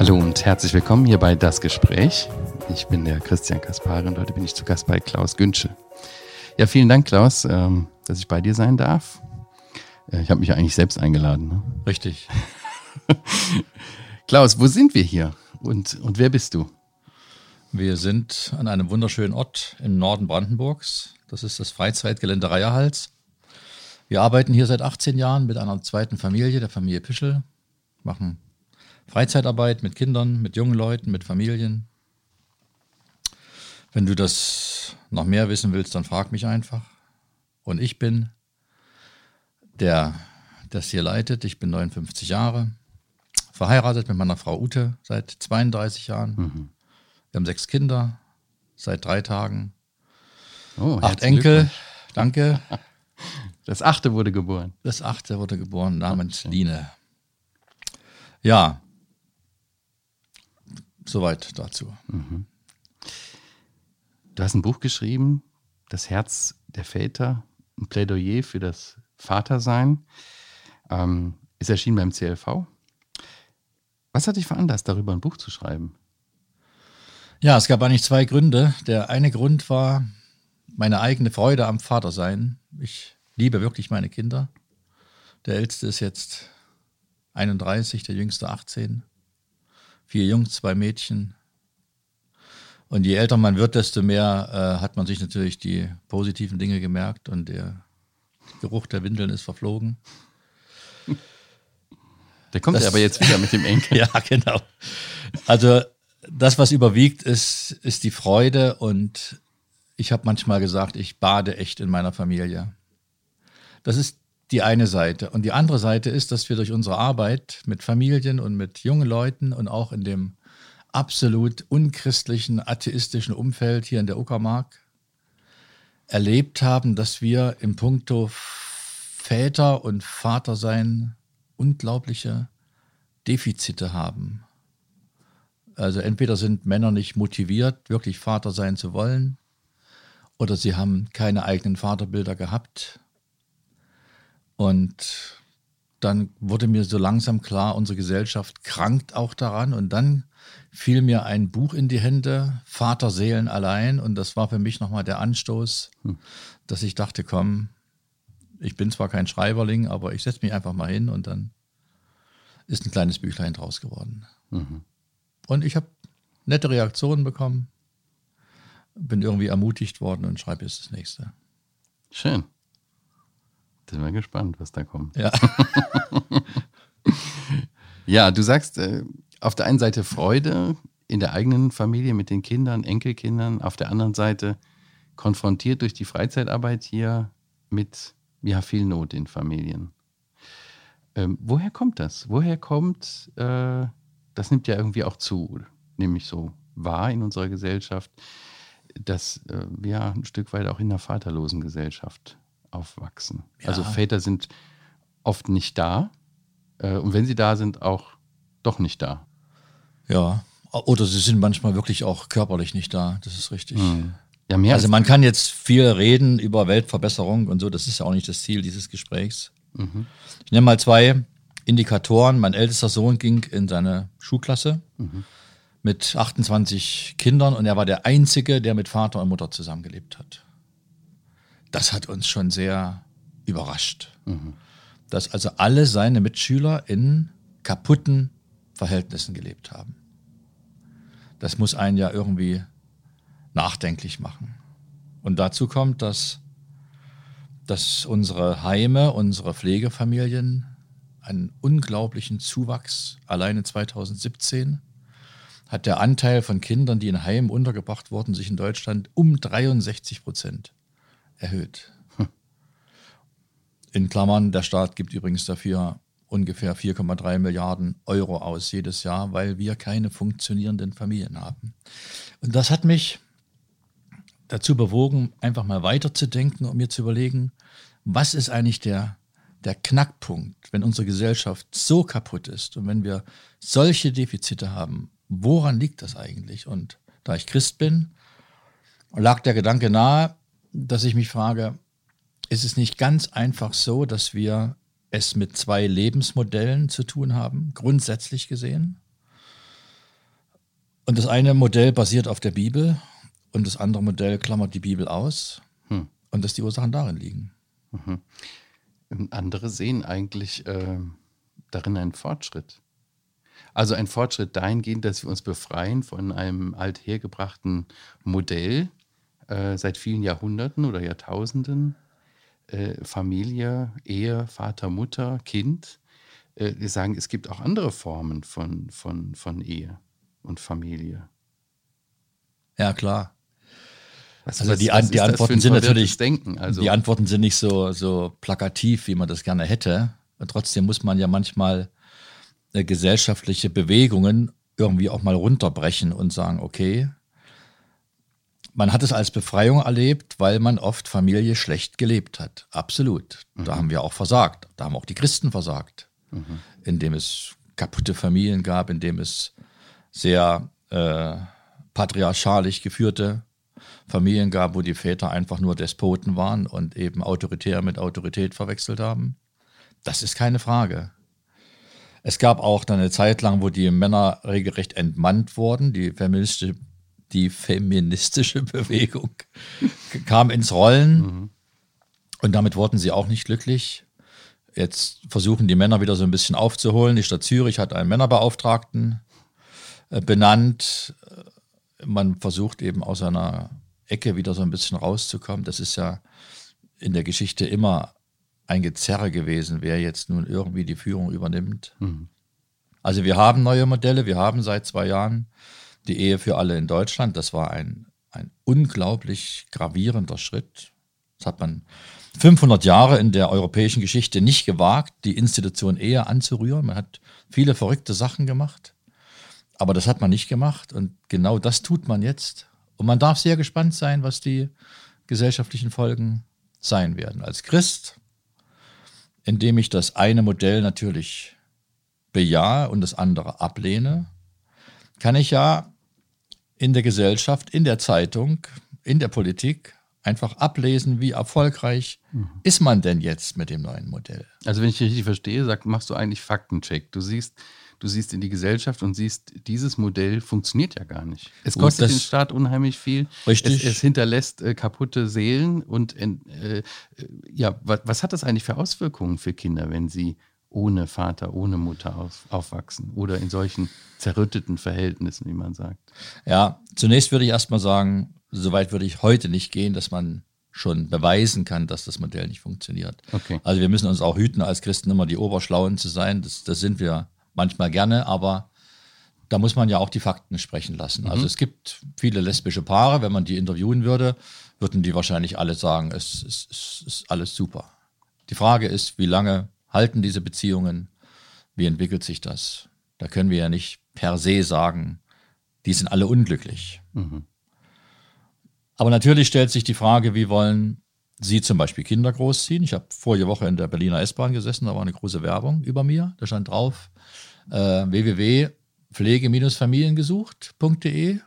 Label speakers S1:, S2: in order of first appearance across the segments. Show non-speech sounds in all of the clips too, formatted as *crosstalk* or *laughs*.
S1: Hallo und herzlich willkommen hier bei Das Gespräch. Ich bin der Christian Kaspari und heute bin ich zu Gast bei Klaus Günschel. Ja, vielen Dank, Klaus, ähm, dass ich bei dir sein darf. Äh, ich habe mich ja eigentlich selbst eingeladen. Ne?
S2: Richtig. *laughs*
S1: Klaus, wo sind wir hier und, und wer bist du?
S2: Wir sind an einem wunderschönen Ort im Norden Brandenburgs. Das ist das Freizeitgelände Reierhals. Wir arbeiten hier seit 18 Jahren mit einer zweiten Familie, der Familie Pischel, machen Freizeitarbeit mit Kindern, mit jungen Leuten, mit Familien. Wenn du das noch mehr wissen willst, dann frag mich einfach. Und ich bin der das hier leitet. Ich bin 59 Jahre, verheiratet mit meiner Frau Ute seit 32 Jahren. Mhm. Wir haben sechs Kinder seit drei Tagen. Oh, Acht Enkel. Danke. *laughs*
S1: Das achte wurde geboren.
S2: Das achte wurde geboren, namens okay. Line. Ja, soweit dazu. Mhm.
S1: Du hast ein Buch geschrieben, Das Herz der Väter, ein Plädoyer für das Vatersein. Ähm, ist erschienen beim CLV. Was hat dich veranlasst, darüber ein Buch zu schreiben?
S2: Ja, es gab eigentlich zwei Gründe. Der eine Grund war meine eigene Freude am Vatersein. Ich liebe wirklich meine Kinder. Der älteste ist jetzt 31, der jüngste 18. Vier Jungs, zwei Mädchen. Und je älter man wird, desto mehr äh, hat man sich natürlich die positiven Dinge gemerkt und der Geruch der Windeln ist verflogen.
S1: Der kommt das, ja aber jetzt wieder mit dem Enkel. *laughs*
S2: ja, genau. Also das, was überwiegt, ist, ist die Freude und ich habe manchmal gesagt, ich bade echt in meiner Familie. Das ist die eine Seite. Und die andere Seite ist, dass wir durch unsere Arbeit mit Familien und mit jungen Leuten und auch in dem absolut unchristlichen, atheistischen Umfeld hier in der Uckermark erlebt haben, dass wir im Punkto Väter und Vatersein unglaubliche Defizite haben. Also entweder sind Männer nicht motiviert, wirklich Vater sein zu wollen, oder sie haben keine eigenen Vaterbilder gehabt. Und dann wurde mir so langsam klar, unsere Gesellschaft krankt auch daran. Und dann fiel mir ein Buch in die Hände, Vaterseelen allein. Und das war für mich nochmal der Anstoß, hm. dass ich dachte, komm, ich bin zwar kein Schreiberling, aber ich setze mich einfach mal hin und dann ist ein kleines Büchlein draus geworden. Mhm. Und ich habe nette Reaktionen bekommen, bin irgendwie ermutigt worden und schreibe jetzt das nächste.
S1: Schön. Sind wir gespannt, was da kommt.
S2: Ja. *laughs*
S1: ja, du sagst äh, auf der einen Seite Freude in der eigenen Familie mit den Kindern, Enkelkindern, auf der anderen Seite konfrontiert durch die Freizeitarbeit hier mit ja, viel Not in Familien. Ähm, woher kommt das? Woher kommt, äh, das nimmt ja irgendwie auch zu, nämlich so wahr in unserer Gesellschaft, dass äh, wir ein Stück weit auch in einer vaterlosen Gesellschaft aufwachsen. Ja. Also Väter sind oft nicht da äh, und wenn sie da sind, auch doch nicht da.
S2: Ja, oder sie sind manchmal wirklich auch körperlich nicht da, das ist richtig. Mhm. Ja, mehr also man kann jetzt viel reden über Weltverbesserung und so, das ist ja auch nicht das Ziel dieses Gesprächs. Mhm. Ich nenne mal zwei Indikatoren. Mein ältester Sohn ging in seine Schulklasse mhm. mit 28 Kindern und er war der Einzige, der mit Vater und Mutter zusammengelebt hat. Das hat uns schon sehr überrascht. Mhm. Dass also alle seine Mitschüler in kaputten Verhältnissen gelebt haben. Das muss einen ja irgendwie nachdenklich machen. Und dazu kommt, dass, dass unsere Heime, unsere Pflegefamilien einen unglaublichen Zuwachs, alleine 2017 hat der Anteil von Kindern, die in Heimen untergebracht wurden, sich in Deutschland um 63 Prozent erhöht. Hm. In Klammern, der Staat gibt übrigens dafür ungefähr 4,3 Milliarden Euro aus jedes Jahr, weil wir keine funktionierenden Familien haben. Und das hat mich dazu bewogen, einfach mal weiterzudenken und mir zu überlegen, was ist eigentlich der, der Knackpunkt, wenn unsere Gesellschaft so kaputt ist und wenn wir solche Defizite haben, woran liegt das eigentlich? Und da ich Christ bin, lag der Gedanke nahe, dass ich mich frage, ist es nicht ganz einfach so, dass wir es mit zwei Lebensmodellen zu tun haben, grundsätzlich gesehen. Und das eine Modell basiert auf der Bibel und das andere Modell klammert die Bibel aus. Hm. Und dass die Ursachen darin liegen. Mhm.
S1: Andere sehen eigentlich äh, darin einen Fortschritt. Also ein Fortschritt dahingehend, dass wir uns befreien von einem althergebrachten Modell äh, seit vielen Jahrhunderten oder Jahrtausenden. Äh, Familie, Ehe, Vater, Mutter, Kind. Äh, wir sagen, es gibt auch andere Formen von, von, von Ehe und Familie.
S2: Ja, klar. Was, also was, die, was die Antworten sind natürlich, Denken? Also die Antworten sind nicht so, so plakativ, wie man das gerne hätte. Und trotzdem muss man ja manchmal äh, gesellschaftliche Bewegungen irgendwie auch mal runterbrechen und sagen, okay, man hat es als Befreiung erlebt, weil man oft Familie schlecht gelebt hat. Absolut. Mhm. Da haben wir auch versagt. Da haben auch die Christen versagt, mhm. indem es kaputte Familien gab, indem es sehr äh, patriarchalisch geführte Familien gab, wo die Väter einfach nur Despoten waren und eben autoritär mit Autorität verwechselt haben. Das ist keine Frage. Es gab auch dann eine Zeit lang, wo die Männer regelrecht entmannt wurden. Die feministische, die feministische *laughs* Bewegung kam ins Rollen mhm. und damit wurden sie auch nicht glücklich. Jetzt versuchen die Männer wieder so ein bisschen aufzuholen. Die Stadt Zürich hat einen Männerbeauftragten äh, benannt. Man versucht eben aus einer Ecke wieder so ein bisschen rauszukommen. Das ist ja in der Geschichte immer ein Gezerre gewesen, wer jetzt nun irgendwie die Führung übernimmt. Mhm. Also wir haben neue Modelle, wir haben seit zwei Jahren die Ehe für alle in Deutschland. Das war ein, ein unglaublich gravierender Schritt. Das hat man 500 Jahre in der europäischen Geschichte nicht gewagt, die Institution Ehe anzurühren. Man hat viele verrückte Sachen gemacht, aber das hat man nicht gemacht und genau das tut man jetzt. Und man darf sehr gespannt sein, was die gesellschaftlichen Folgen sein werden. Als Christ indem ich das eine Modell natürlich bejahe und das andere ablehne, kann ich ja in der Gesellschaft, in der Zeitung, in der Politik einfach ablesen, wie erfolgreich mhm. ist man denn jetzt mit dem neuen Modell.
S1: Also wenn ich richtig verstehe, sag, machst du eigentlich Faktencheck. Du siehst, du siehst in die Gesellschaft und siehst, dieses Modell funktioniert ja gar nicht. Es kostet den Staat unheimlich viel.
S2: Richtig.
S1: Es, es hinterlässt äh, kaputte Seelen. Und äh, ja, was, was, hat das eigentlich für Auswirkungen für Kinder, wenn sie ohne Vater, ohne Mutter auf, aufwachsen oder in solchen zerrütteten Verhältnissen, wie man sagt?
S2: Ja, zunächst würde ich erstmal sagen, soweit würde ich heute nicht gehen, dass man schon beweisen kann, dass das Modell nicht funktioniert. Okay. Also wir müssen uns auch hüten, als Christen immer die Oberschlauen zu sein. Das, das sind wir manchmal gerne, aber da muss man ja auch die Fakten sprechen lassen. Also mhm. Also es gibt viele lesbische Paare, wenn man die interviewen würde, würden die wahrscheinlich alle sagen, es ist alles super. Die Frage ist, wie lange halten diese Beziehungen? Wie entwickelt sich das? Da können wir ja nicht per se sagen, die sind alle unglücklich. Mhm. Aber natürlich stellt sich die Frage, wie wollen Sie zum Beispiel Kinder großziehen? Ich habe vorige Woche in der Berliner S-Bahn gesessen, da war eine große Werbung über mir. Da stand drauf, äh, www.pflege-familiengesucht.de.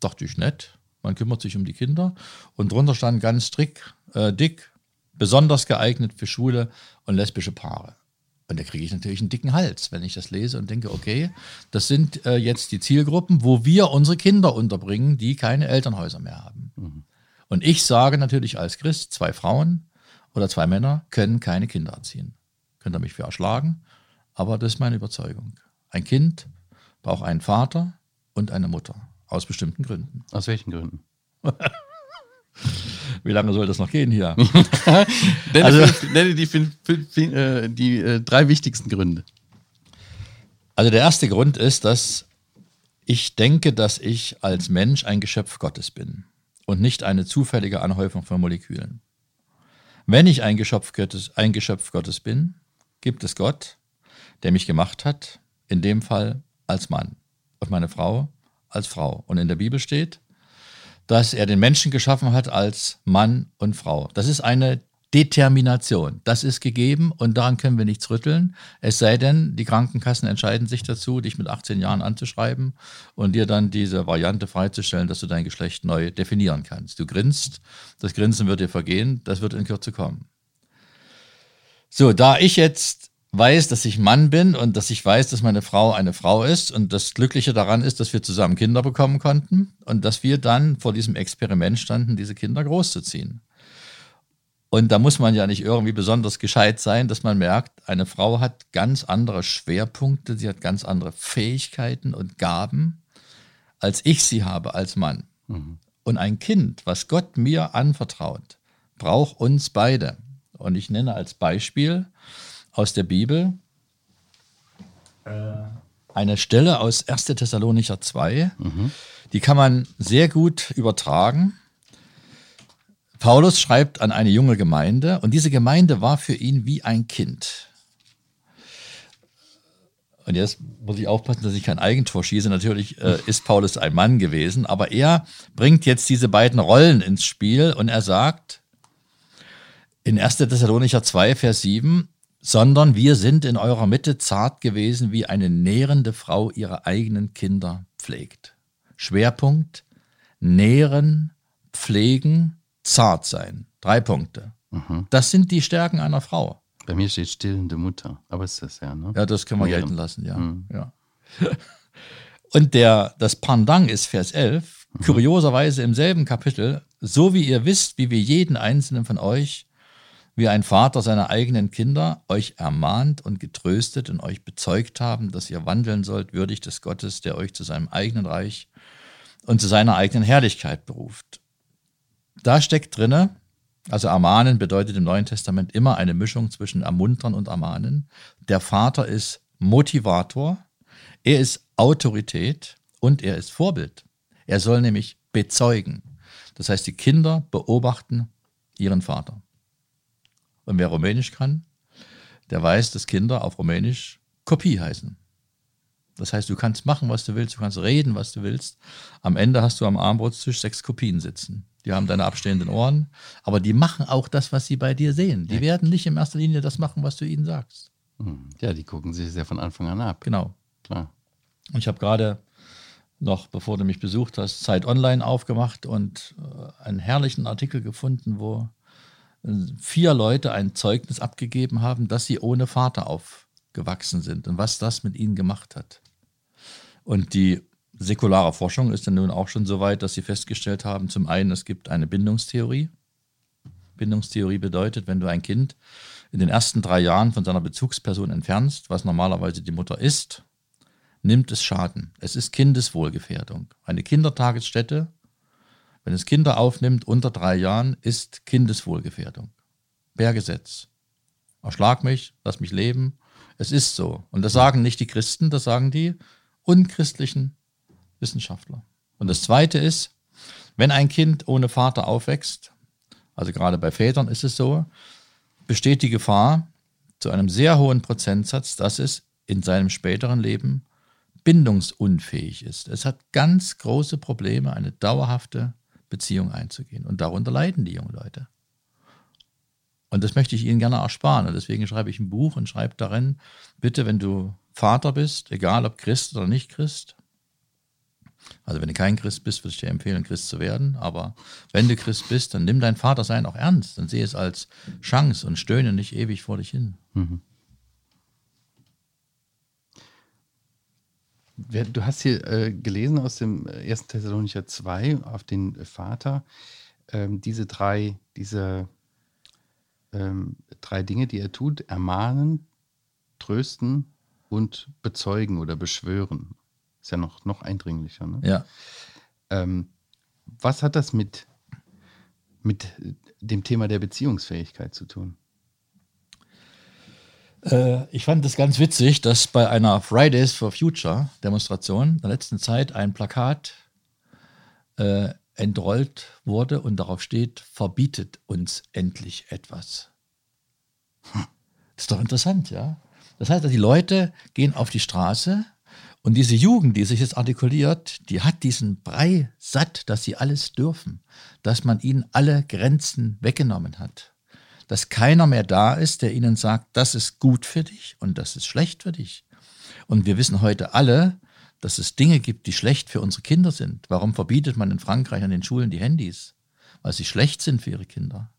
S2: Dachte ich nett, man kümmert sich um die Kinder. Und drunter stand ganz dick, äh, dick, besonders geeignet für schwule und lesbische Paare. Und da kriege ich natürlich einen dicken Hals, wenn ich das lese und denke, okay, das sind äh, jetzt die Zielgruppen, wo wir unsere Kinder unterbringen, die keine Elternhäuser mehr haben. Mhm. Und ich sage natürlich als Christ, zwei Frauen oder zwei Männer können keine Kinder erziehen. Könnt ihr mich für erschlagen, aber das ist meine Überzeugung. Ein Kind braucht einen Vater und eine Mutter. Aus bestimmten Gründen.
S1: Aus welchen Gründen? *laughs*
S2: Wie lange soll das noch gehen hier? *laughs*
S1: nenne, also, nenne die, die, äh, die äh, drei wichtigsten Gründe.
S2: Also der erste Grund ist, dass ich denke, dass ich als Mensch ein Geschöpf Gottes bin und nicht eine zufällige Anhäufung von Molekülen. Wenn ich ein Geschöpf Gottes, ein Geschöpf Gottes bin, gibt es Gott, der mich gemacht hat, in dem Fall als Mann und meine Frau als Frau. Und in der Bibel steht, dass er den Menschen geschaffen hat als Mann und Frau. Das ist eine Determination. Das ist gegeben und daran können wir nichts rütteln. Es sei denn, die Krankenkassen entscheiden sich dazu, dich mit 18 Jahren anzuschreiben und dir dann diese Variante freizustellen, dass du dein Geschlecht neu definieren kannst. Du grinst, das Grinsen wird dir vergehen, das wird in Kürze kommen. So, da ich jetzt weiß, dass ich Mann bin und dass ich weiß, dass meine Frau eine Frau ist und das Glückliche daran ist, dass wir zusammen Kinder bekommen konnten und dass wir dann vor diesem Experiment standen, diese Kinder großzuziehen. Und da muss man ja nicht irgendwie besonders gescheit sein, dass man merkt, eine Frau hat ganz andere Schwerpunkte, sie hat ganz andere Fähigkeiten und Gaben, als ich sie habe als Mann. Mhm. Und ein Kind, was Gott mir anvertraut, braucht uns beide. Und ich nenne als Beispiel aus der Bibel äh, eine Stelle aus 1. Thessalonicher 2. Mhm. Die kann man sehr gut übertragen Paulus schreibt an eine junge Gemeinde und diese Gemeinde war für ihn wie ein Kind. Und jetzt muss ich aufpassen, dass ich kein Eigentor schieße. Natürlich äh, ist Paulus ein Mann gewesen, aber er bringt jetzt diese beiden Rollen ins Spiel und er sagt in 1. Thessalonicher 2, Vers 7, sondern wir sind in eurer Mitte zart gewesen, wie eine nährende Frau ihre eigenen Kinder pflegt. Schwerpunkt, nähren, pflegen, zart sein. Drei Punkte. Mhm. Das sind die Stärken einer Frau.
S1: Bei mir steht stillende Mutter, aber ist das ja, ne?
S2: Ja, das können wir Mehren. gelten lassen, ja. Mhm. ja. *laughs* Und der, das Pendant ist Vers 11, mhm. kurioserweise im selben Kapitel, so wie ihr wisst, wie wir jeden einzelnen von euch, wie ein Vater seine eigenen Kinder, euch ermahnt und getröstet und euch bezeugt haben, dass ihr wandeln sollt, würdig des Gottes, der euch zu seinem eigenen Reich und zu seiner eigenen Herrlichkeit beruft. Da steckt drinne, also ermahnen bedeutet im Neuen Testament immer eine Mischung zwischen ermuntern und ermahnen. Der Vater ist Motivator, er ist Autorität und er ist Vorbild. Er soll nämlich bezeugen. Das heißt, die Kinder beobachten ihren Vater. Und wer Rumänisch kann, der weiß, dass Kinder auf Rumänisch Kopie heißen. Das heißt, du kannst machen, was du willst, du kannst reden, was du willst. Am Ende hast du am Armbrotstisch sechs Kopien sitzen. Die haben deine abstehenden Ohren, aber die machen auch das, was sie bei dir sehen. Die ja. werden nicht in erster Linie das machen, was du ihnen sagst.
S1: Hm. Ja, die gucken sich ja von Anfang an ab.
S2: Genau. Klar. Und ich habe gerade noch, bevor du mich besucht hast, Zeit Online aufgemacht und äh, einen herrlichen Artikel gefunden, wo vier Leute ein Zeugnis abgegeben haben, dass sie ohne Vater aufgewachsen sind und was das mit ihnen gemacht hat. Und die säkulare Forschung ist dann nun auch schon so weit, dass sie festgestellt haben, zum einen, es gibt eine Bindungstheorie. Bindungstheorie bedeutet, wenn du ein Kind in den ersten drei Jahren von seiner Bezugsperson entfernst, was normalerweise die Mutter ist, nimmt es Schaden. Es ist Kindeswohlgefährdung. Eine Kindertagesstätte, wenn es Kinder aufnimmt unter drei Jahren, ist Kindeswohlgefährdung. Per Gesetz. Erschlag mich, lass mich leben. Es ist so. Und das sagen nicht die Christen, das sagen die unchristlichen Wissenschaftler. Und das Zweite ist, wenn ein Kind ohne Vater aufwächst, also gerade bei Vätern ist es so, besteht die Gefahr zu einem sehr hohen Prozentsatz, dass es in seinem späteren Leben bindungsunfähig ist. Es hat ganz große Probleme, eine dauerhafte Beziehung einzugehen. Und darunter leiden die jungen Leute. Und das möchte ich Ihnen gerne ersparen. Und deswegen schreibe ich ein Buch und schreibe darin, bitte, wenn du Vater bist, egal ob Christ oder nicht Christ, also wenn du kein Christ bist, würde ich dir empfehlen, Christ zu werden. Aber wenn du Christ bist, dann nimm dein Vatersein auch ernst. Dann sehe es als Chance und stöhne nicht ewig vor dich hin. Mhm.
S1: Du hast hier äh, gelesen aus dem 1. Thessalonicher 2 auf den Vater, ähm, diese drei, diese ähm, drei Dinge, die er tut, ermahnen, trösten und bezeugen oder beschwören. Ist ja noch, noch eindringlicher. Ne?
S2: Ja.
S1: Ähm, was hat das mit, mit dem Thema der Beziehungsfähigkeit zu tun?
S2: Äh, ich fand es ganz witzig, dass bei einer Fridays for Future Demonstration in der letzten Zeit ein Plakat äh, entrollt wurde und darauf steht, verbietet uns endlich etwas. Hm. Das ist doch interessant, ja. Das heißt, die Leute gehen auf die Straße und diese Jugend, die sich jetzt artikuliert, die hat diesen Brei satt, dass sie alles dürfen, dass man ihnen alle Grenzen weggenommen hat, dass keiner mehr da ist, der ihnen sagt, das ist gut für dich und das ist schlecht für dich. Und wir wissen heute alle, dass es Dinge gibt, die schlecht für unsere Kinder sind. Warum verbietet man in Frankreich an den Schulen die Handys? Weil sie schlecht sind für ihre Kinder.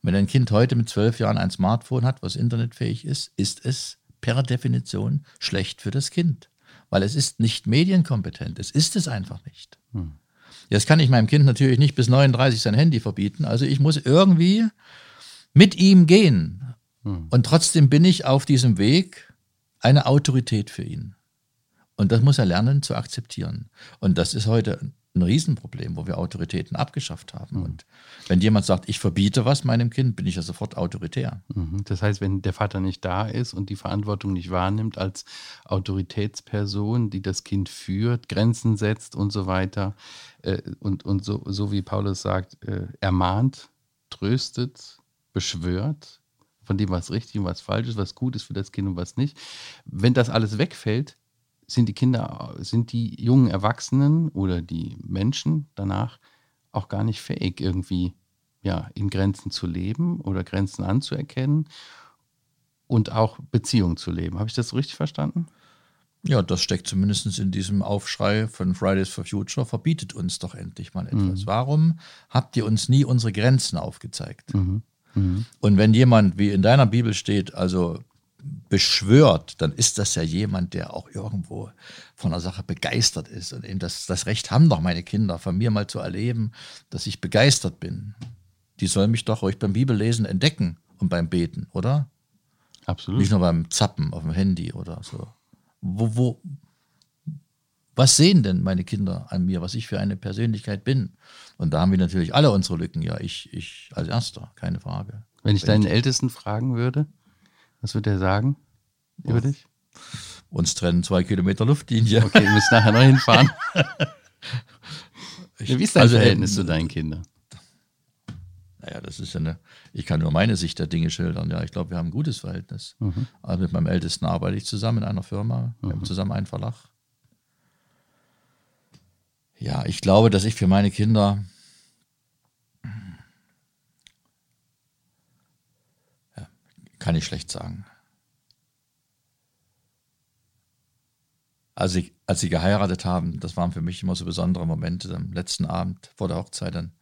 S2: Wenn ein Kind heute mit zwölf Jahren ein Smartphone hat, was internetfähig ist, ist es per Definition schlecht für das Kind, weil es ist nicht medienkompetent. Es ist es einfach nicht. Hm. Jetzt kann ich meinem Kind natürlich nicht bis 39 sein Handy verbieten. Also ich muss irgendwie mit ihm gehen. Hm. Und trotzdem bin ich auf diesem Weg eine Autorität für ihn. Und das muss er lernen zu akzeptieren. Und das ist heute ein Riesenproblem, wo wir Autoritäten abgeschafft haben. Mhm. Und wenn jemand sagt, ich verbiete was meinem Kind, bin ich ja sofort autoritär.
S1: Mhm. Das heißt, wenn der Vater nicht da ist und die Verantwortung nicht wahrnimmt als Autoritätsperson, die das Kind führt, Grenzen setzt und so weiter, äh, und, und so, so wie Paulus sagt, äh, ermahnt, tröstet, beschwört, von dem, was richtig und was falsch ist, was gut ist für das Kind und was nicht. Wenn das alles wegfällt, sind die Kinder, sind die jungen Erwachsenen oder die Menschen danach auch gar nicht fähig, irgendwie ja, in Grenzen zu leben oder Grenzen anzuerkennen und auch Beziehungen zu leben. Habe ich das richtig verstanden?
S2: Ja, das steckt zumindest in diesem Aufschrei von Fridays for Future, verbietet uns doch endlich mal etwas. Mhm. Warum habt ihr uns nie unsere Grenzen aufgezeigt? Mhm. Mhm. Und wenn jemand, wie in deiner Bibel steht, also beschwört, dann ist das ja jemand, der auch irgendwo von der Sache begeistert ist. Und eben das, das Recht haben doch meine Kinder, von mir mal zu erleben, dass ich begeistert bin. Die sollen mich doch ruhig beim Bibellesen entdecken und beim Beten, oder?
S1: Absolut.
S2: Nicht nur beim Zappen auf dem Handy oder so. Wo, wo, was sehen denn meine Kinder an mir, was ich für eine Persönlichkeit bin? Und da haben wir natürlich alle unsere Lücken. Ja, ich, ich als Erster, keine Frage.
S1: Wenn ich deinen Ältesten fragen würde, was wird er sagen über dich?
S2: Uns trennen zwei Kilometer Luftlinie.
S1: Okay, wir müssen nachher noch hinfahren. *laughs* ich, wie ist dein also, Verhältnis äh, zu deinen Kindern?
S2: Naja, das ist ja eine, ich kann nur meine Sicht der Dinge schildern. Ja, ich glaube, wir haben ein gutes Verhältnis. Mhm. Also mit meinem Ältesten arbeite ich zusammen in einer Firma. Wir mhm. haben zusammen einen Verlag. Ja, ich glaube, dass ich für meine Kinder Kann ich schlecht sagen. Als, ich, als sie geheiratet haben, das waren für mich immer so besondere Momente. Am letzten Abend vor der Hochzeit, dann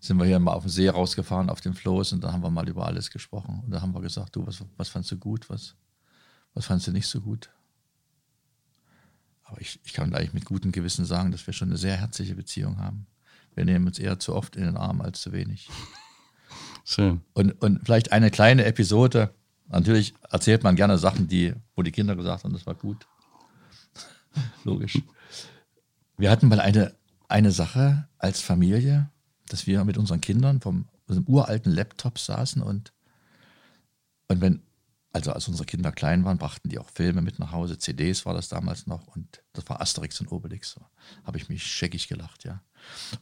S2: sind wir hier mal auf den See rausgefahren, auf dem Floß, und da haben wir mal über alles gesprochen. Und da haben wir gesagt, du, was, was fandst du gut, was, was fandst du nicht so gut? Ich, ich kann eigentlich mit gutem Gewissen sagen, dass wir schon eine sehr herzliche Beziehung haben. Wir nehmen uns eher zu oft in den Arm als zu wenig. *laughs* Schön. Und, und vielleicht eine kleine Episode. Natürlich erzählt man gerne Sachen, die, wo die Kinder gesagt haben, das war gut. *laughs* Logisch. Wir hatten mal eine, eine Sache als Familie, dass wir mit unseren Kindern vom, vom uralten Laptop saßen und, und wenn also als unsere Kinder klein waren, brachten die auch Filme mit nach Hause, CDs war das damals noch und das war Asterix und Obelix. So habe ich mich scheckig gelacht, ja.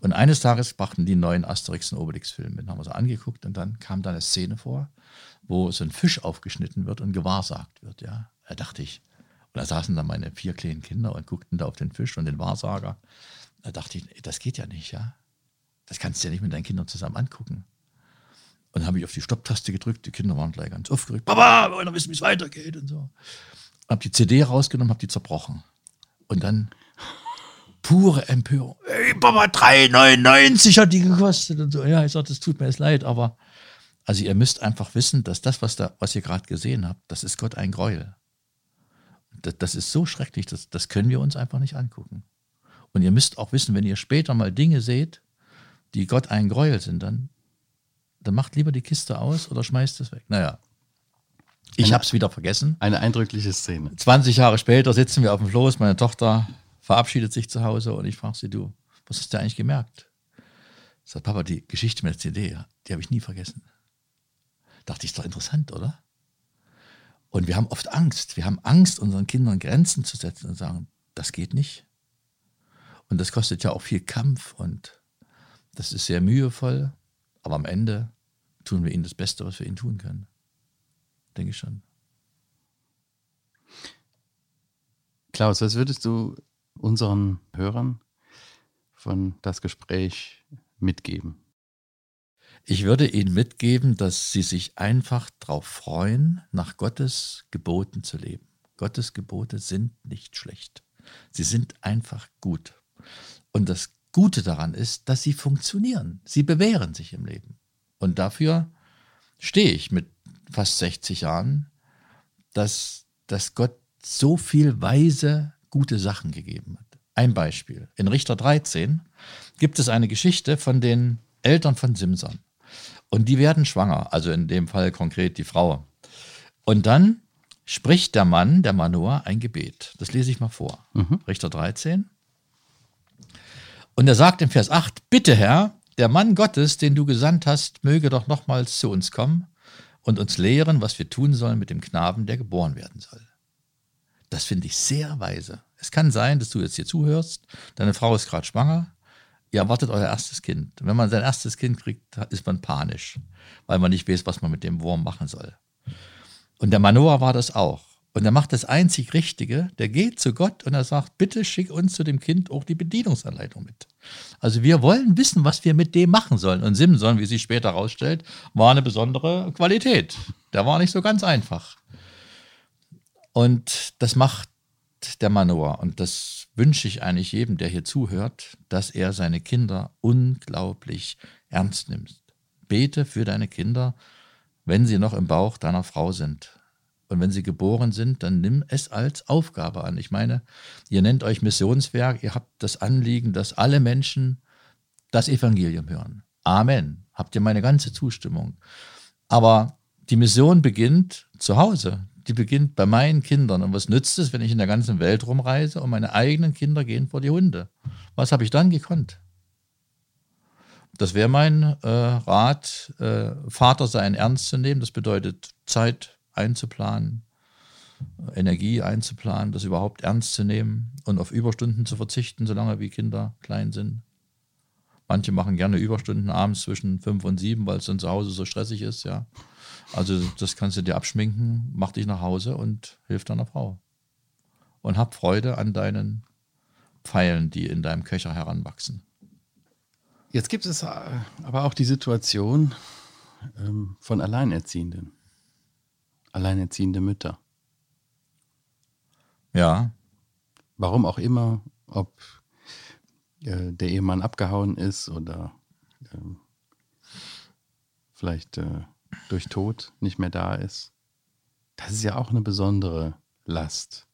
S2: Und eines Tages brachten die neuen Asterix und Obelix-Filme mit, haben wir so angeguckt und dann kam da eine Szene vor, wo so ein Fisch aufgeschnitten wird und gewahrsagt wird, ja. Da dachte ich, und da saßen dann meine vier kleinen Kinder und guckten da auf den Fisch und den Wahrsager. Da dachte ich, das geht ja nicht, ja. Das kannst du ja nicht mit deinen Kindern zusammen angucken. Und dann habe ich auf die Stopptaste gedrückt. Die Kinder waren gleich ganz aufgeregt. Papa, wir wollen wissen, wie es weitergeht und so. Habe die CD rausgenommen, habe die zerbrochen. Und dann pure Empörung. Ey, Papa, 3,99 hat die gekostet und so. Ja, ich sagte, es tut mir jetzt leid, aber also ihr müsst einfach wissen, dass das, was, da, was ihr gerade gesehen habt, das ist Gott ein Gräuel. Das, das ist so schrecklich, das, das können wir uns einfach nicht angucken. Und ihr müsst auch wissen, wenn ihr später mal Dinge seht, die Gott ein Gräuel sind, dann dann macht lieber die Kiste aus oder schmeißt es weg. Naja, ich habe es wieder vergessen.
S1: Eine eindrückliche Szene.
S2: 20 Jahre später sitzen wir auf dem Floß, meine Tochter verabschiedet sich zu Hause und ich frage sie, du, was hast du eigentlich gemerkt? Sagt Papa, die Geschichte mit der CD, die habe ich nie vergessen. Dachte ich, ist doch interessant, oder? Und wir haben oft Angst. Wir haben Angst, unseren Kindern Grenzen zu setzen und sagen, das geht nicht. Und das kostet ja auch viel Kampf und das ist sehr mühevoll. Aber am Ende tun wir ihnen das Beste, was wir ihnen tun können. Denke ich schon.
S1: Klaus, was würdest du unseren Hörern von das Gespräch mitgeben?
S2: Ich würde ihnen mitgeben, dass sie sich einfach darauf freuen, nach Gottes Geboten zu leben. Gottes Gebote sind nicht schlecht. Sie sind einfach gut. Und das Gute daran ist, dass sie funktionieren. Sie bewähren sich im Leben. Und dafür stehe ich mit fast 60 Jahren, dass, dass Gott so viel weise, gute Sachen gegeben hat. Ein Beispiel. In Richter 13 gibt es eine Geschichte von den Eltern von Simson. Und die werden schwanger, also in dem Fall konkret die Frau. Und dann spricht der Mann, der Manoah, ein Gebet. Das lese ich mal vor. Mhm. Richter 13. Und er sagt im Vers 8, bitte Herr, der Mann Gottes, den du gesandt hast, möge doch nochmals zu uns kommen und uns lehren, was wir tun sollen mit dem Knaben, der geboren werden soll. Das finde ich sehr weise. Es kann sein, dass du jetzt hier zuhörst, deine Frau ist gerade schwanger, ihr erwartet euer erstes Kind. wenn man sein erstes Kind kriegt, ist man panisch, weil man nicht weiß, was man mit dem Wurm machen soll. Und der Manoah war das auch. Und er macht das einzig Richtige, der geht zu Gott und er sagt, bitte schick uns zu dem Kind auch die Bedienungsanleitung mit. Also wir wollen wissen, was wir mit dem machen sollen. Und Simson, wie sich später herausstellt, war eine besondere Qualität. Der war nicht so ganz einfach. Und das macht der Manoah. Und das wünsche ich eigentlich jedem, der hier zuhört, dass er seine Kinder unglaublich ernst nimmt. Bete für deine Kinder, wenn sie noch im Bauch deiner Frau sind. Und wenn sie geboren sind, dann nimm es als Aufgabe an. Ich meine, ihr nennt euch Missionswerk, ihr habt das Anliegen, dass alle Menschen das Evangelium hören. Amen. Habt ihr meine ganze Zustimmung. Aber die Mission beginnt zu Hause. Die beginnt bei meinen Kindern. Und was nützt es, wenn ich in der ganzen Welt rumreise und meine eigenen Kinder gehen vor die Hunde? Was habe ich dann gekonnt? Das wäre mein äh, Rat, äh, Vater sein ernst zu nehmen. Das bedeutet Zeit einzuplanen, Energie einzuplanen, das überhaupt ernst zu nehmen und auf Überstunden zu verzichten, solange wie Kinder klein sind. Manche machen gerne Überstunden abends zwischen fünf und sieben, weil es dann zu Hause so stressig ist, ja. Also das kannst du dir abschminken, mach dich nach Hause und hilf deiner Frau. Und hab Freude an deinen Pfeilen, die in deinem Köcher heranwachsen.
S1: Jetzt gibt es äh, aber auch die Situation ähm, von Alleinerziehenden alleinerziehende Mütter.
S2: Ja.
S1: Warum auch immer, ob äh, der Ehemann abgehauen ist oder äh, vielleicht äh, durch Tod nicht mehr da ist. Das ist ja auch eine besondere Last.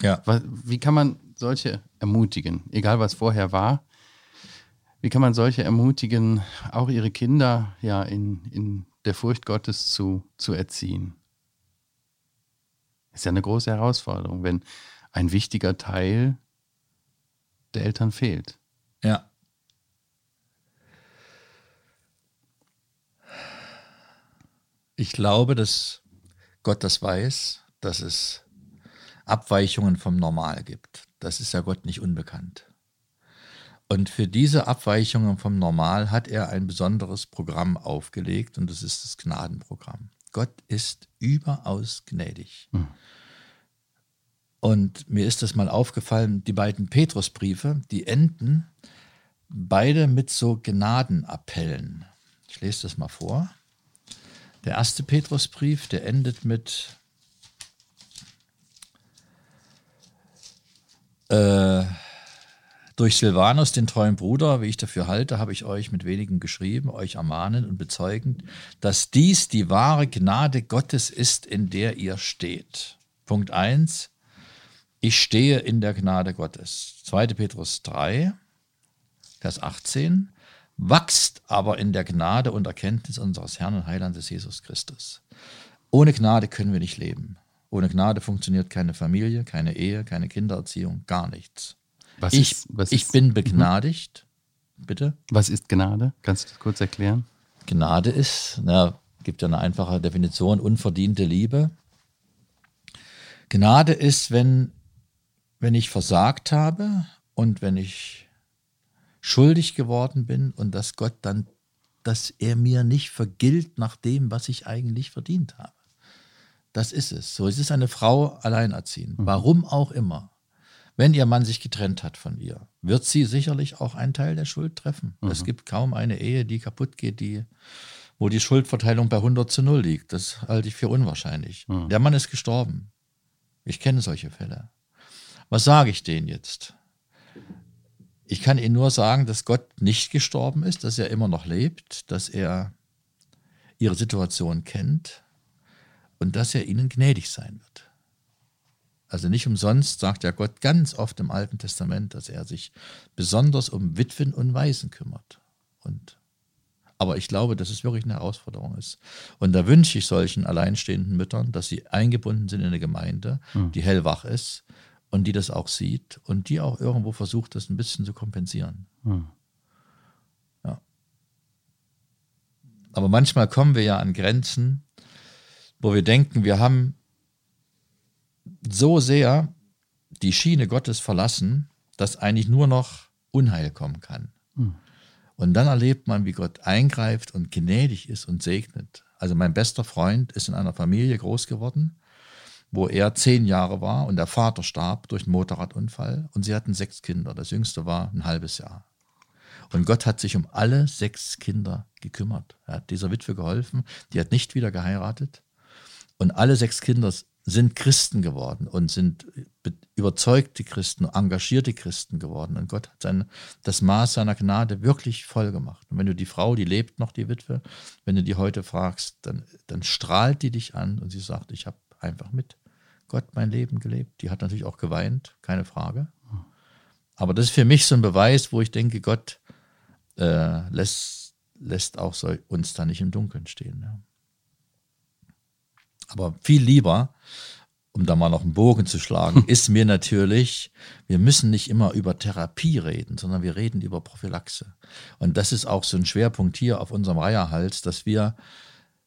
S1: Ja. Wie kann man solche ermutigen, egal was vorher war, wie kann man solche ermutigen, auch ihre Kinder ja in, in der Furcht Gottes zu, zu erziehen. Ist ja eine große Herausforderung, wenn ein wichtiger Teil der Eltern fehlt.
S2: Ja. Ich glaube, dass Gott das weiß, dass es Abweichungen vom Normal gibt. Das ist ja Gott nicht unbekannt. Und für diese Abweichungen vom Normal hat er ein besonderes Programm aufgelegt und das ist das Gnadenprogramm. Gott ist überaus gnädig. Mhm. Und mir ist das mal aufgefallen, die beiden Petrusbriefe, die enden beide mit so Gnadenappellen. Ich lese das mal vor. Der erste Petrusbrief, der endet mit äh, durch Silvanus, den treuen Bruder, wie ich dafür halte, habe ich euch mit wenigen geschrieben, euch ermahnend und bezeugend, dass dies die wahre Gnade Gottes ist, in der ihr steht. Punkt 1. Ich stehe in der Gnade Gottes. 2. Petrus 3, Vers 18. Wachst aber in der Gnade und Erkenntnis unseres Herrn und Heilandes Jesus Christus. Ohne Gnade können wir nicht leben. Ohne Gnade funktioniert keine Familie, keine Ehe, keine Kindererziehung, gar nichts. Was ich, ist, was ich ist, bin mhm. begnadigt. Mhm. Bitte?
S1: Was ist Gnade? Kannst du das kurz erklären?
S2: Gnade ist, na, gibt ja eine einfache Definition, unverdiente Liebe. Gnade ist, wenn, wenn ich versagt habe und wenn ich schuldig geworden bin und dass Gott dann, dass er mir nicht vergilt nach dem, was ich eigentlich verdient habe. Das ist es. So, es ist eine Frau alleinerziehend. Mhm. Warum auch immer. Wenn ihr Mann sich getrennt hat von ihr, wird sie sicherlich auch einen Teil der Schuld treffen. Mhm. Es gibt kaum eine Ehe, die kaputt geht, die, wo die Schuldverteilung bei 100 zu 0 liegt. Das halte ich für unwahrscheinlich. Mhm. Der Mann ist gestorben. Ich kenne solche Fälle. Was sage ich denen jetzt? Ich kann Ihnen nur sagen, dass Gott nicht gestorben ist, dass er immer noch lebt, dass er ihre Situation kennt und dass er ihnen gnädig sein wird. Also nicht umsonst sagt ja Gott ganz oft im Alten Testament, dass er sich besonders um Witwen und Waisen kümmert. Und, aber ich glaube, dass es wirklich eine Herausforderung ist. Und da wünsche ich solchen alleinstehenden Müttern, dass sie eingebunden sind in eine Gemeinde, hm. die hellwach ist und die das auch sieht und die auch irgendwo versucht, das ein bisschen zu kompensieren. Hm. Ja. Aber manchmal kommen wir ja an Grenzen, wo wir denken, wir haben so sehr die Schiene Gottes verlassen, dass eigentlich nur noch Unheil kommen kann. Hm. Und dann erlebt man, wie Gott eingreift und gnädig ist und segnet. Also mein bester Freund ist in einer Familie groß geworden, wo er zehn Jahre war und der Vater starb durch einen Motorradunfall und sie hatten sechs Kinder. Das jüngste war ein halbes Jahr. Und Gott hat sich um alle sechs Kinder gekümmert. Er hat dieser Witwe geholfen, die hat nicht wieder geheiratet. Und alle sechs Kinder sind Christen geworden und sind überzeugte Christen, engagierte Christen geworden. Und Gott hat sein, das Maß seiner Gnade wirklich voll gemacht. Und wenn du die Frau, die lebt noch, die Witwe, wenn du die heute fragst, dann, dann strahlt die dich an und sie sagt, ich habe einfach mit Gott mein Leben gelebt. Die hat natürlich auch geweint, keine Frage. Aber das ist für mich so ein Beweis, wo ich denke, Gott äh, lässt, lässt auch so uns da nicht im Dunkeln stehen. Ja. Aber viel lieber, um da mal noch einen Bogen zu schlagen, ist mir natürlich, wir müssen nicht immer über Therapie reden, sondern wir reden über Prophylaxe. Und das ist auch so ein Schwerpunkt hier auf unserem Reiherhals, dass wir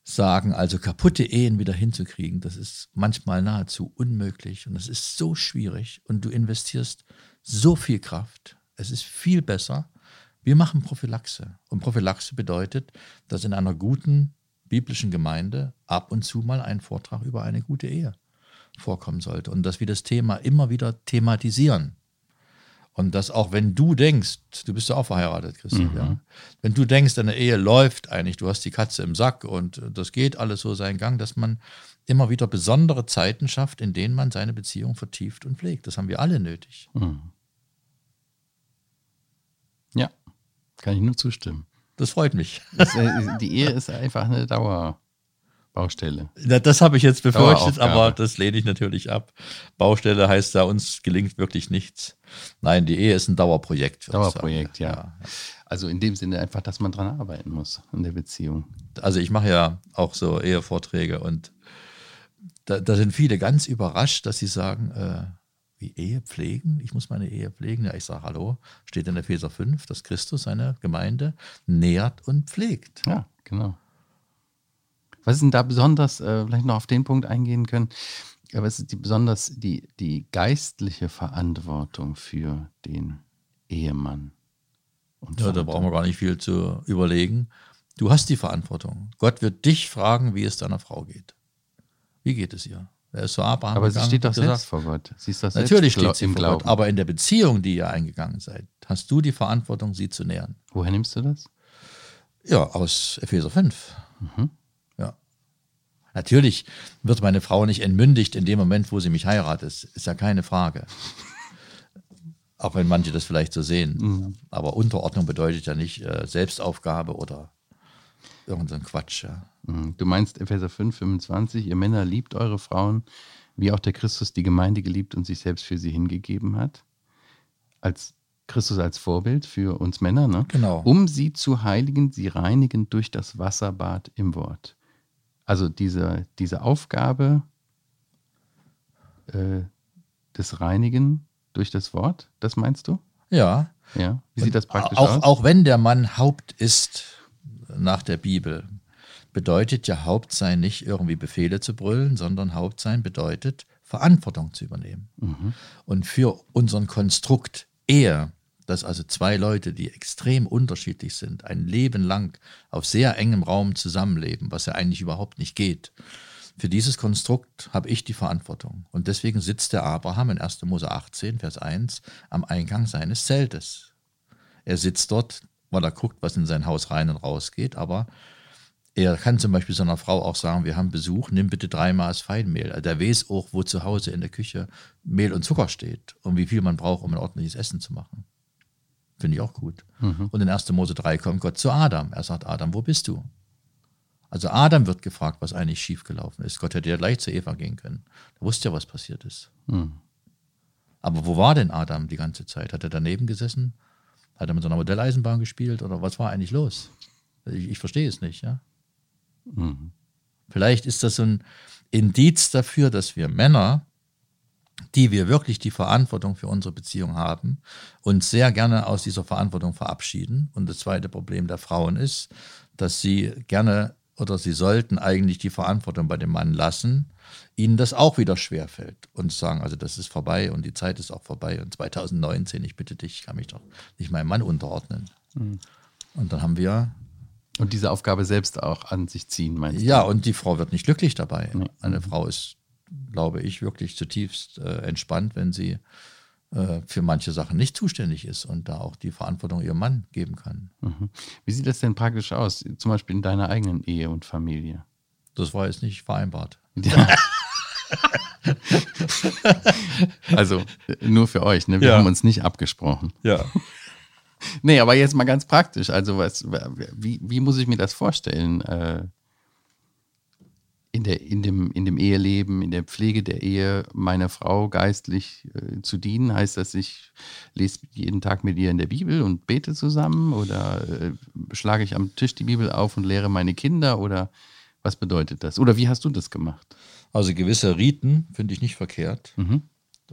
S2: sagen, also kaputte Ehen wieder hinzukriegen, das ist manchmal nahezu unmöglich und es ist so schwierig und du investierst so viel Kraft. Es ist viel besser. Wir machen Prophylaxe. Und Prophylaxe bedeutet, dass in einer guten biblischen Gemeinde ab und zu mal ein Vortrag über eine gute Ehe vorkommen sollte und dass wir das Thema immer wieder thematisieren. Und dass auch wenn du denkst, du bist ja auch verheiratet, Christian, mhm. ja, wenn du denkst, deine Ehe läuft eigentlich, du hast die Katze im Sack und das geht alles so seinen Gang, dass man immer wieder besondere Zeiten schafft, in denen man seine Beziehung vertieft und pflegt. Das haben wir alle nötig. Mhm.
S1: Ja, kann ich nur zustimmen.
S2: Das freut mich.
S1: Das, äh, die Ehe ist einfach eine Dauerbaustelle.
S2: Das habe ich jetzt befürchtet, aber das lehne ich natürlich ab. Baustelle heißt da, uns gelingt wirklich nichts. Nein, die Ehe ist ein Dauerprojekt.
S1: Dauerprojekt, ja. ja. Also in dem Sinne einfach, dass man dran arbeiten muss in der Beziehung.
S2: Also ich mache ja auch so Ehevorträge und da, da sind viele ganz überrascht, dass sie sagen, äh, wie Ehe pflegen? Ich muss meine Ehe pflegen. Ja, ich sage, hallo, steht in Epheser 5, dass Christus seine Gemeinde nährt und pflegt.
S1: Ja, genau. Was ist denn da besonders, äh, vielleicht noch auf den Punkt eingehen können, was ist die, besonders die, die geistliche Verantwortung für den Ehemann?
S2: ja, da brauchen wir gar nicht viel zu überlegen. Du hast die Verantwortung. Gott wird dich fragen, wie es deiner Frau geht. Wie geht es ihr? Er ist zu Abraham
S1: Aber sie steht doch selbst vor Gott.
S2: Sie ist selbst Natürlich steht sie im vor Glauben. Gott. Aber in der Beziehung, die ihr eingegangen seid, hast du die Verantwortung, sie zu nähern.
S1: Woher nimmst du das?
S2: Ja, aus Epheser 5. Mhm. Ja. Natürlich wird meine Frau nicht entmündigt in dem Moment, wo sie mich heiratet. Ist ja keine Frage. *laughs* Auch wenn manche das vielleicht so sehen. Mhm. Aber Unterordnung bedeutet ja nicht äh, Selbstaufgabe oder irgendein Quatsch. Ja.
S1: Mhm. Du meinst Epheser 5, 25, ihr Männer liebt eure Frauen, wie auch der Christus die Gemeinde geliebt und sich selbst für sie hingegeben hat. Als Christus als Vorbild für uns Männer, ne?
S2: Genau.
S1: Um sie zu heiligen, sie reinigen durch das Wasserbad im Wort. Also diese, diese Aufgabe äh, des Reinigen durch das Wort, das meinst du?
S2: Ja.
S1: Ja. Wie sieht das praktisch
S2: auch,
S1: aus?
S2: Auch wenn der Mann Haupt ist nach der Bibel, bedeutet ja Hauptsein nicht irgendwie Befehle zu brüllen, sondern Hauptsein bedeutet Verantwortung zu übernehmen. Mhm. Und für unseren Konstrukt Ehe, dass also zwei Leute, die extrem unterschiedlich sind, ein Leben lang auf sehr engem Raum zusammenleben, was ja eigentlich überhaupt nicht geht. Für dieses Konstrukt habe ich die Verantwortung. Und deswegen sitzt der Abraham in 1. Mose 18, Vers 1 am Eingang seines Zeltes. Er sitzt dort, weil er guckt, was in sein Haus rein und raus geht, aber er kann zum Beispiel seiner Frau auch sagen, wir haben Besuch, nimm bitte drei Maß Feinmehl. Also der weiß auch, wo zu Hause in der Küche Mehl und Zucker steht und wie viel man braucht, um ein ordentliches Essen zu machen. Finde ich auch gut. Mhm. Und in 1. Mose 3 kommt Gott zu Adam. Er sagt, Adam, wo bist du? Also Adam wird gefragt, was eigentlich schiefgelaufen ist. Gott hätte ja gleich zu Eva gehen können. Er wusste ja, was passiert ist. Mhm. Aber wo war denn Adam die ganze Zeit? Hat er daneben gesessen? Hat er mit so einer Modelleisenbahn gespielt? Oder was war eigentlich los? Ich, ich verstehe es nicht, ja. Mhm. Vielleicht ist das ein Indiz dafür, dass wir Männer, die wir wirklich die Verantwortung für unsere Beziehung haben, uns sehr gerne aus dieser Verantwortung verabschieden. Und das zweite Problem der Frauen ist, dass sie gerne oder sie sollten eigentlich die Verantwortung bei dem Mann lassen, ihnen das auch wieder schwerfällt und sagen, also das ist vorbei und die Zeit ist auch vorbei und 2019, ich bitte dich, ich kann mich doch nicht meinem Mann unterordnen. Mhm. Und dann haben wir
S1: und diese Aufgabe selbst auch an sich ziehen, meinst
S2: du? Ja, und die Frau wird nicht glücklich dabei. Nee. Eine Frau ist, glaube ich, wirklich zutiefst äh, entspannt, wenn sie äh, für manche Sachen nicht zuständig ist und da auch die Verantwortung ihrem Mann geben kann.
S1: Mhm. Wie sieht das denn praktisch aus, zum Beispiel in deiner eigenen Ehe und Familie?
S2: Das war jetzt nicht vereinbart. Ja. *laughs*
S1: also nur für euch, ne? wir ja. haben uns nicht abgesprochen.
S2: Ja.
S1: Nee, aber jetzt mal ganz praktisch. Also, was, wie, wie muss ich mir das vorstellen? Äh, in, der, in, dem, in dem Eheleben, in der Pflege der Ehe meiner Frau geistlich äh, zu dienen? Heißt das, ich lese jeden Tag mit ihr in der Bibel und bete zusammen? Oder äh, schlage ich am Tisch die Bibel auf und lehre meine Kinder? Oder was bedeutet das? Oder wie hast du das gemacht?
S2: Also gewisse Riten finde ich nicht verkehrt. Mhm.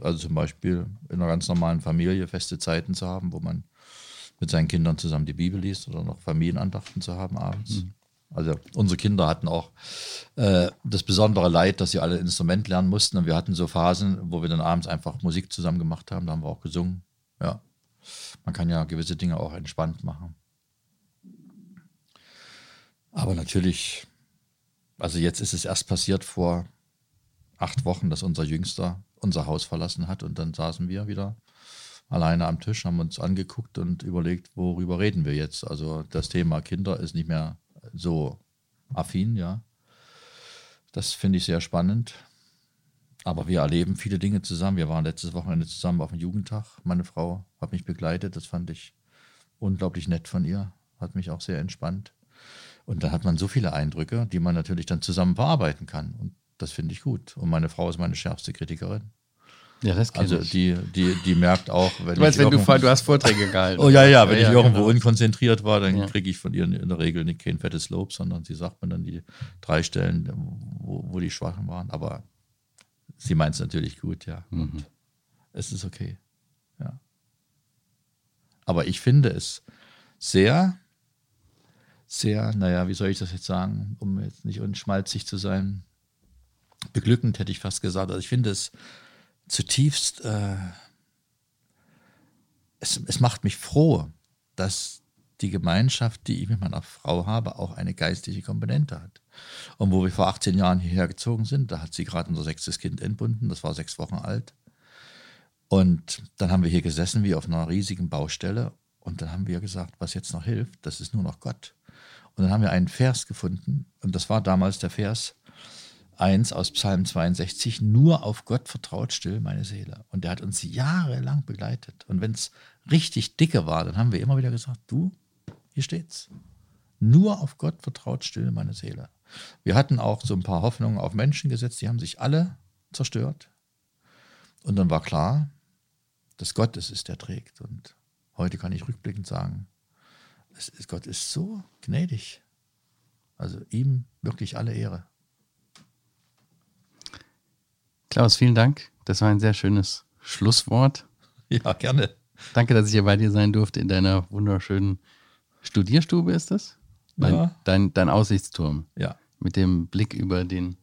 S2: Also zum Beispiel in einer ganz normalen Familie feste Zeiten zu haben, wo man mit seinen Kindern zusammen die Bibel liest oder noch Familienandachten zu haben abends. Mhm. Also unsere Kinder hatten auch äh, das besondere Leid, dass sie alle Instrument lernen mussten. Und wir hatten so Phasen, wo wir dann abends einfach Musik zusammen gemacht haben. Da haben wir auch gesungen. Ja, man kann ja gewisse Dinge auch entspannt machen. Aber natürlich, also jetzt ist es erst passiert vor acht Wochen, dass unser Jüngster unser Haus verlassen hat und dann saßen wir wieder alleine am Tisch, haben uns angeguckt und überlegt, worüber reden wir jetzt. Also das Thema Kinder ist nicht mehr so affin, ja. Das finde ich sehr spannend. Aber wir erleben viele Dinge zusammen. Wir waren letztes Wochenende zusammen auf dem Jugendtag. Meine Frau hat mich begleitet. Das fand ich unglaublich nett von ihr. Hat mich auch sehr entspannt. Und dann hat man so viele Eindrücke, die man natürlich dann zusammen verarbeiten kann. Und das finde ich gut. Und meine Frau ist meine schärfste Kritikerin.
S1: Ja, das
S2: Also ich. die, die, die merkt auch,
S1: wenn du weißt, wenn du, du hast Vorträge gehalten.
S2: Oh ja, ja, wenn ja, ich irgendwo genau. unkonzentriert war, dann ja. kriege ich von ihr in der Regel nicht kein fettes Lob, sondern sie sagt mir dann die drei Stellen, wo, wo die Schwachen waren. Aber sie meint es natürlich gut, ja. Mhm. Es ist okay. Ja. Aber ich finde es sehr, sehr, naja, wie soll ich das jetzt sagen, um jetzt nicht unschmalzig zu sein, beglückend hätte ich fast gesagt. Also ich finde es zutiefst, äh, es, es macht mich froh, dass die Gemeinschaft, die ich mit meiner Frau habe, auch eine geistliche Komponente hat. Und wo wir vor 18 Jahren hierher gezogen sind, da hat sie gerade unser sechstes Kind entbunden, das war sechs Wochen alt. Und dann haben wir hier gesessen wie auf einer riesigen Baustelle und dann haben wir gesagt, was jetzt noch hilft, das ist nur noch Gott. Und dann haben wir einen Vers gefunden und das war damals der Vers, 1 aus Psalm 62, nur auf Gott vertraut still meine Seele. Und der hat uns jahrelang begleitet. Und wenn es richtig dicke war, dann haben wir immer wieder gesagt, du, hier steht's. Nur auf Gott vertraut still meine Seele. Wir hatten auch so ein paar Hoffnungen auf Menschen gesetzt, die haben sich alle zerstört. Und dann war klar, dass Gott es ist, der trägt. Und heute kann ich rückblickend sagen, ist, Gott ist so gnädig. Also ihm wirklich alle Ehre.
S1: Klaus, vielen Dank. Das war ein sehr schönes Schlusswort.
S2: Ja, gerne.
S1: Danke, dass ich hier bei dir sein durfte in deiner wunderschönen Studierstube, ist das? Dein, ja. dein, dein Aussichtsturm.
S2: Ja.
S1: Mit dem Blick über den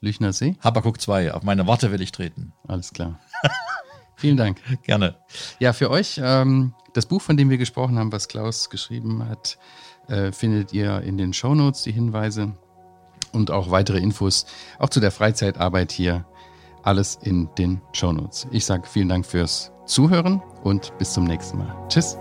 S1: Lüchner See.
S2: Habakuk 2, auf meine Worte will ich treten.
S1: Alles klar. *laughs* Vielen Dank.
S2: Gerne.
S1: Ja, für euch, ähm, das Buch, von dem wir gesprochen haben, was Klaus geschrieben hat, äh, findet ihr in den Shownotes die Hinweise und auch weitere Infos, auch zu der Freizeitarbeit hier alles in den Shownotes. Ich sage vielen Dank fürs Zuhören und bis zum nächsten Mal. Tschüss.